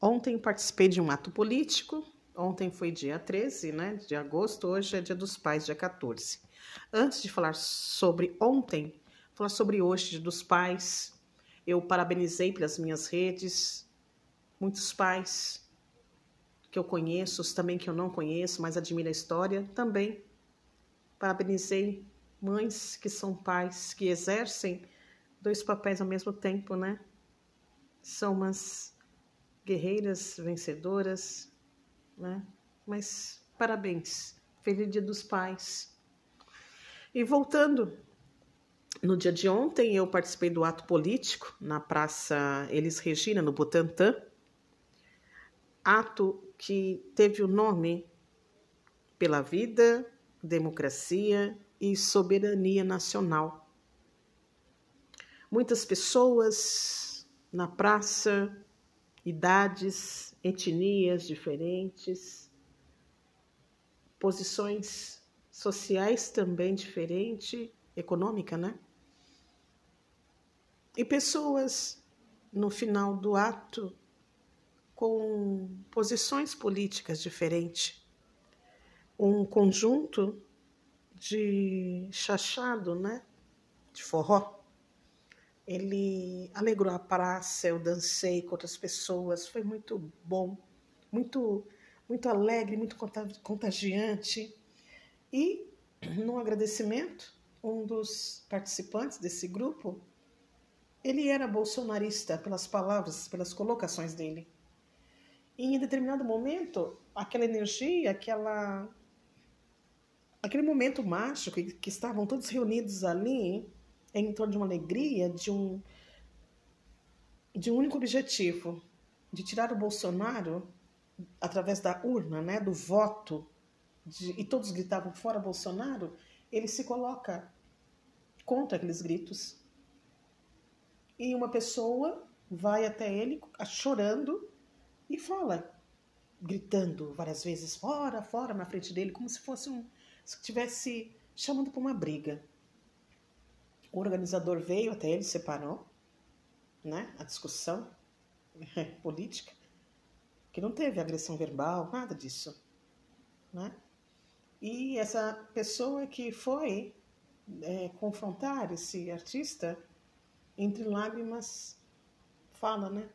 Ontem participei de um ato político. Ontem foi dia 13 né, de agosto, hoje é dia dos pais, dia 14. Antes de falar sobre ontem, falar sobre hoje, dia dos pais, eu parabenizei pelas minhas redes muitos pais que eu conheço, os também que eu não conheço, mas admiro a história, também parabenizei mães que são pais, que exercem dois papéis ao mesmo tempo, né? São umas guerreiras, vencedoras, né? Mas parabéns, feliz Dia dos Pais. E voltando, no dia de ontem eu participei do ato político na Praça Elis Regina, no Butantã. Ato que teve o nome pela vida, democracia e soberania nacional. Muitas pessoas na praça idades, etnias diferentes, posições sociais também diferentes, econômica, né? E pessoas no final do ato com posições políticas diferentes. Um conjunto de chachado, né? De forró ele alegrou a praça, eu dancei com outras pessoas, foi muito bom, muito muito alegre, muito contagiante. E no agradecimento, um dos participantes desse grupo, ele era bolsonarista pelas palavras, pelas colocações dele. E em determinado momento, aquela energia, aquela aquele momento mágico que estavam todos reunidos ali, em torno de uma alegria, de um, de um único objetivo, de tirar o Bolsonaro através da urna, né, do voto, de, e todos gritavam fora Bolsonaro, ele se coloca contra aqueles gritos. E uma pessoa vai até ele chorando e fala, gritando várias vezes, fora, fora, na frente dele, como se fosse um. se estivesse chamando para uma briga. O organizador veio até ele, separou né, a discussão política, que não teve agressão verbal, nada disso. Né? E essa pessoa que foi é, confrontar esse artista, entre lágrimas, fala, né?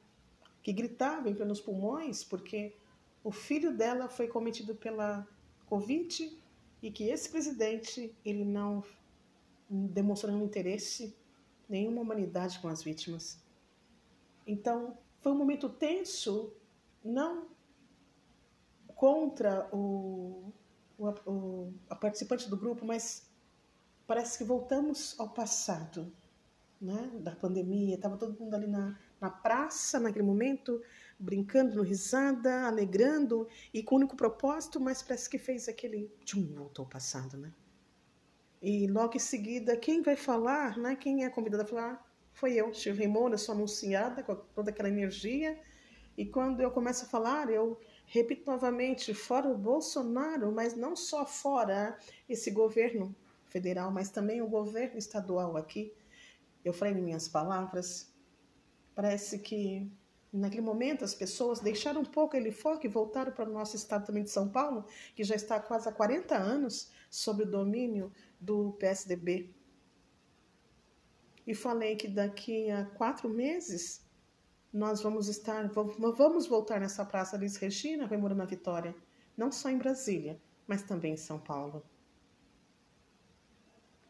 Que gritava em plenos pulmões porque o filho dela foi cometido pela Covid e que esse presidente ele não demonstrando interesse, nenhuma humanidade com as vítimas. Então, foi um momento tenso, não contra o, o, o a participante do grupo, mas parece que voltamos ao passado, né? Da pandemia, estava todo mundo ali na, na praça naquele momento, brincando, risada, alegrando e com o único propósito, mas parece que fez aquele tchum, voltou ao passado, né? E logo em seguida, quem vai falar, né? Quem é convidada a falar foi eu, Shirley Moura, sou anunciada com toda aquela energia. E quando eu começo a falar, eu repito novamente, fora o Bolsonaro, mas não só fora esse governo federal, mas também o governo estadual aqui. Eu falei em minhas palavras, parece que naquele momento as pessoas deixaram um pouco ele foco e voltaram para o nosso estado também de São Paulo, que já está quase há 40 anos sob o domínio do PSDB. E falei que daqui a quatro meses nós vamos estar, vamos voltar nessa praça Liz Regina, remorando a Vitória, não só em Brasília, mas também em São Paulo.